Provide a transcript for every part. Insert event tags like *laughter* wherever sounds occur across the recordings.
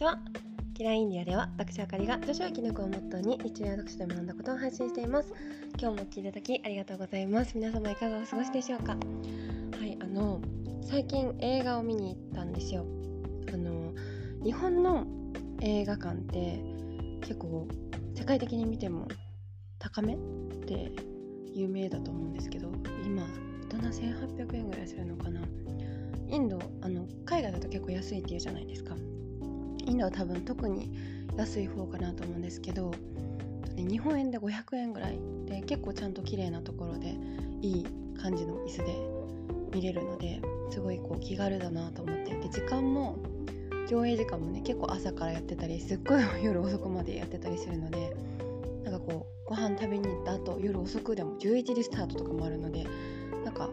ちはキラインディアでは私あかりが女子は生き抜くをモットーに日常読書で学んだことを配信しています。今日も聞いていただきありがとうございます。皆様いかがお過ごしでしょうか？はいあの最近映画を見に行ったんですよ。あの日本の映画館って結構世界的に見ても高めで有名だと思うんですけど今大人1800円ぐらいするのかな。インドあの海外だと結構安いっていうじゃないですか。インドは多分特に安い方かなと思うんですけど日本円で500円ぐらいで結構ちゃんと綺麗なところでいい感じの椅子で見れるのですごいこう気軽だなと思ってで時間も上映時間もね結構朝からやってたりすっごい夜遅くまでやってたりするのでなんかこうご飯食べに行った後夜遅くでも11時スタートとかもあるのでなんか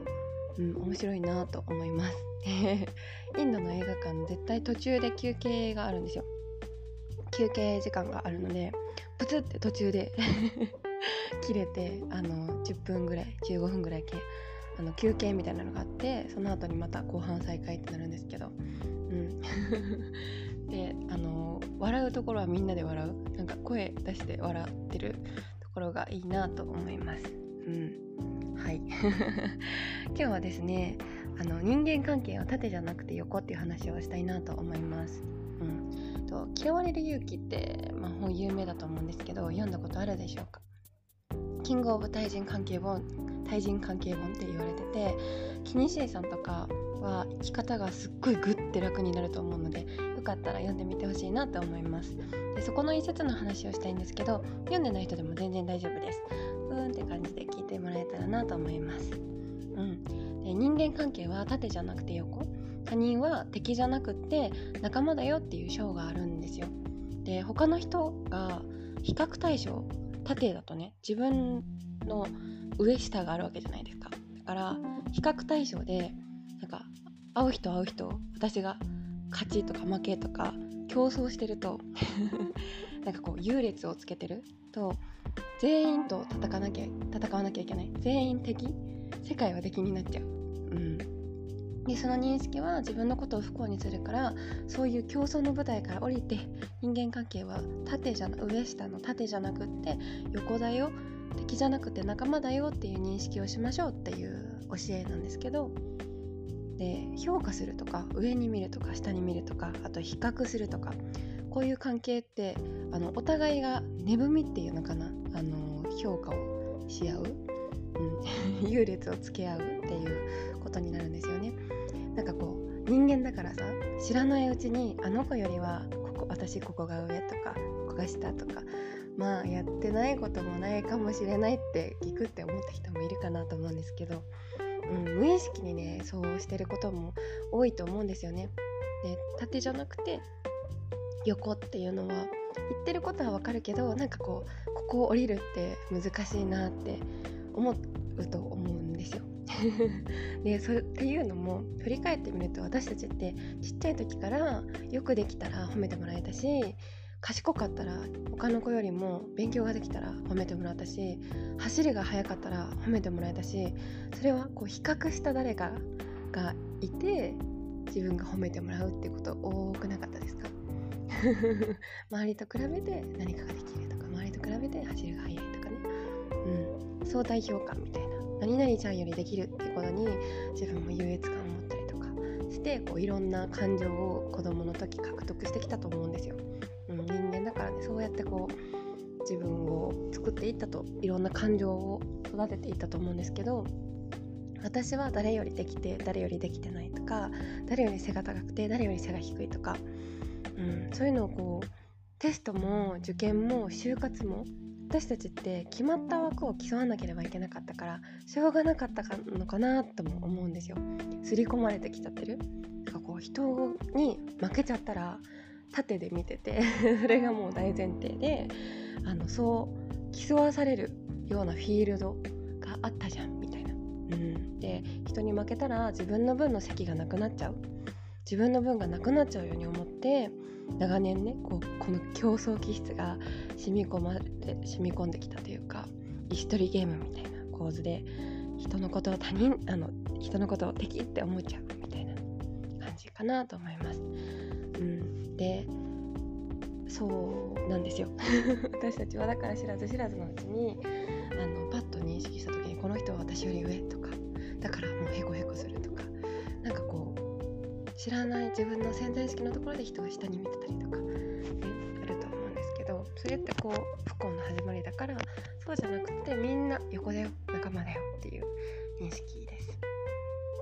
うん面白いなと思います。*laughs* インドの映画館絶対途中で休憩があるんですよ。休憩時間があるのでプツって途中で *laughs* 切れてあの10分ぐらい15分ぐらいあの休憩みたいなのがあってその後にまた後半再開ってなるんですけど。うん。*laughs* であの笑うところはみんなで笑う。なんか声出して笑ってるところがいいなと思います。うん。はい。*laughs* 今日はですねあの人間関係は縦じゃなくて横っていう話をしたいなと思います。うん、と嫌われる勇気って、まあ、本有名だと思うんですけど読んだことあるでしょうか？キング・オブ対人関係本対人関係本って言われててキニシエさんとかは生き方がすっごいグッて楽になると思うのでよかったら読んでみてほしいなと思います。でそこの一節の話をしたいんですけど読んでない人でも全然大丈夫です。うんって感じで聞いてもらえたらなと思います。うん。で人間関係は縦じゃなくて横。他人は敵じゃなくって仲間だよっていう章があるんですよ。で他の人が比較対象縦だとね自分の上下があるわけじゃないですか。だから比較対象でなんか会う人会う人私が勝ちとか負けとか競争してると *laughs* なんかこう優劣をつけてると全員と戦わなきゃ戦わなきゃいけない。全員敵。世界は敵になっちゃう。うん、でその認識は自分のことを不幸にするからそういう競争の舞台から降りて人間関係は縦じゃな上下の縦じゃなくって横だよ敵じゃなくて仲間だよっていう認識をしましょうっていう教えなんですけどで評価するとか上に見るとか下に見るとかあと比較するとかこういう関係ってあのお互いが値踏みっていうのかな？あの評価をし合う、うん、*laughs* 優劣をつけ合うっていうことになるんですよね。なんかこう人間だからさ知らないうちにあの子よりはここ私ここが上とかここが下とかまあやってないこともないかもしれないって聞くって思った人もいるかなと思うんですけど、うん、無意識にねそうしてることも多いと思うんですよね。で縦じゃなくて横っていうのは言ってることはわかるけどなんかこうここを降りるって難しいなって思うと思うんですよ。*laughs* でそれっていうのも振り返ってみると私たちってちっちゃい時からよくできたら褒めてもらえたし賢かったら他の子よりも勉強ができたら褒めてもらったし走りが速かったら褒めてもらえたしそれはこう比較した誰かがいて自分が褒めてもらうってこと多くなかったですか？周りと比べて何かができるとか周りと比べて走りが速いとかね、うん、相対評価みたいな。何々ちゃんよりできるっていうことに自分も優越感を持ったりとかしてこういろんな感情を子供の時獲得してきたと思うんですよ。うん、人間だからねそうやってこう自分を作っていったといろんな感情を育てていったと思うんですけど私は誰よりできて誰よりできてないとか誰より背が高くて誰より背が低いとか、うん、そういうのをこうテストも受験も就活も私たちって決まった枠を競わなければいけなかったからしょうがなかったのかなとも思うんですよ。刷り込まれてきちゃってる。なんかこう人に負けちゃったら縦で見てて *laughs* それがもう大前提であのそう競わされるようなフィールドがあったじゃんみたいな。うん、で人に負けたら自分の分の席がなくなっちゃう自分の分がなくなっちゃうように思って長年ねこうこの競争気質が染み込まれ染み込んできたというか石取りゲームみたいな構図で人のことを他人あの人のことを敵って思っちゃうみたいな感じかなと思います。うん、でそうなんですよ *laughs* 私たちはだから知らず知らずのうちにあのパッと認識した時にこの人は私より上と知らない自分の潜在意識のところで人が下に見てたりとか、ね、あると思うんですけどそれってこう不幸の始まりだからそうじゃなくてみんな横だよ仲間だよっていう認識です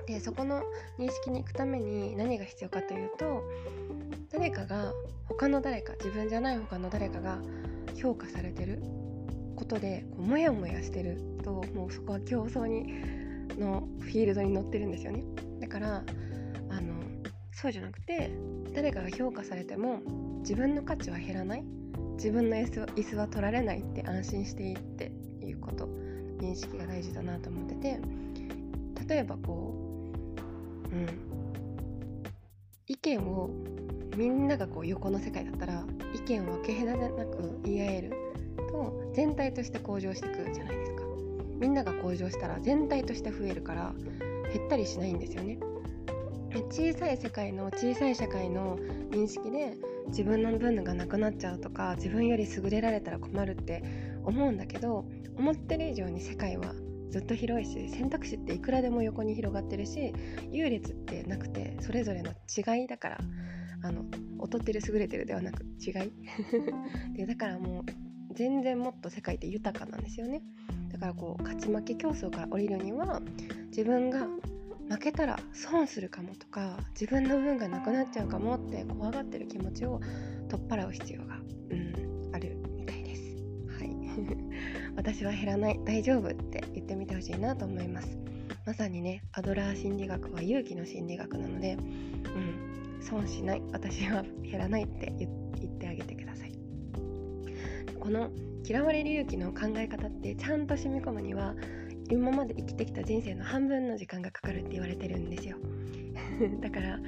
でそこの認識に行くために何が必要かというと誰かが他の誰か自分じゃない他の誰かが評価されてることでこうモヤモヤしてるともうそこは競争にのフィールドに乗ってるんですよね。だからあのそうじゃなくて誰かが評価されても自分の価値は減らない。自分の椅子は取られないって安心していいっていうこと。認識が大事だなと思ってて。例えばこううん。意見をみんながこう横の世界だったら意見を分け隔てなく言い合えると全体として向上してくじゃないですか。みんなが向上したら全体として増えるから減ったりしないんですよね。で小さい世界の小さい社会の認識で自分の分がなくなっちゃうとか自分より優れられたら困るって思うんだけど思ってる以上に世界はずっと広いし選択肢っていくらでも横に広がってるし優劣ってなくてそれぞれの違いだからあの劣ってる優れてるではなく違い。*laughs* でだからもう全然もっと世界って豊かなんですよね。だからこう勝ち負け競争から降りるには自分が負けたら損するかもとか自分の分がなくなっちゃうかもって怖がってる気持ちを取っ払う必要が、うん、あるみたいです。はい、*laughs* 私は減らない大丈夫って言ってみてほしいなと思います。まさにねアドラー心理学は勇気の心理学なので、うん、損しない私は減らないって言ってあげてください。この嫌われる勇気の考え方ってちゃんと染み込むには今まで生きてきた人生の半分の時間がかかるって言われてるんですよ。*laughs* だから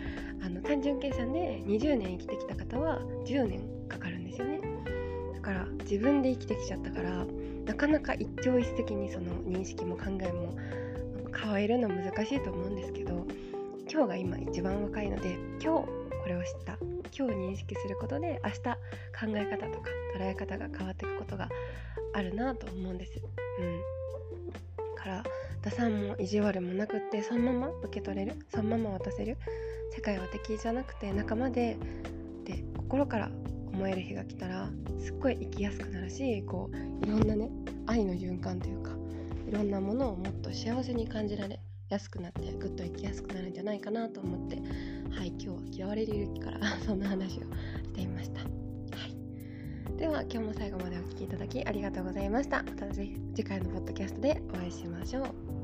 あの単純計算で20年生きてきた方は10年かかるんですよね。だから自分で生きてきちゃったからなかなか一朝一夕にその認識も考えも変えるの難しいと思うんですけど今日が今一番若いので今日これを知った。今日認識することで明日考え方とか捉え方が変わっていくことがあるなと思うんです。うん、から打算も意地悪もなくってそのまま受け取れるそのまま渡せる。世界は敵じゃなくて仲間でで心から思える日が来たらすっごい生きやすくなるしこういろんなね愛の循環というかいろんなものをもっと幸せに感じられ安くなってぐっと生きやすくなるんじゃないかなと思ってはい今日は嫌われる勇気から *laughs* そんな話をしていました、では今日も最後までお聴きいただきありがとうございました。また次回のポッドキャストでお会いしましょう。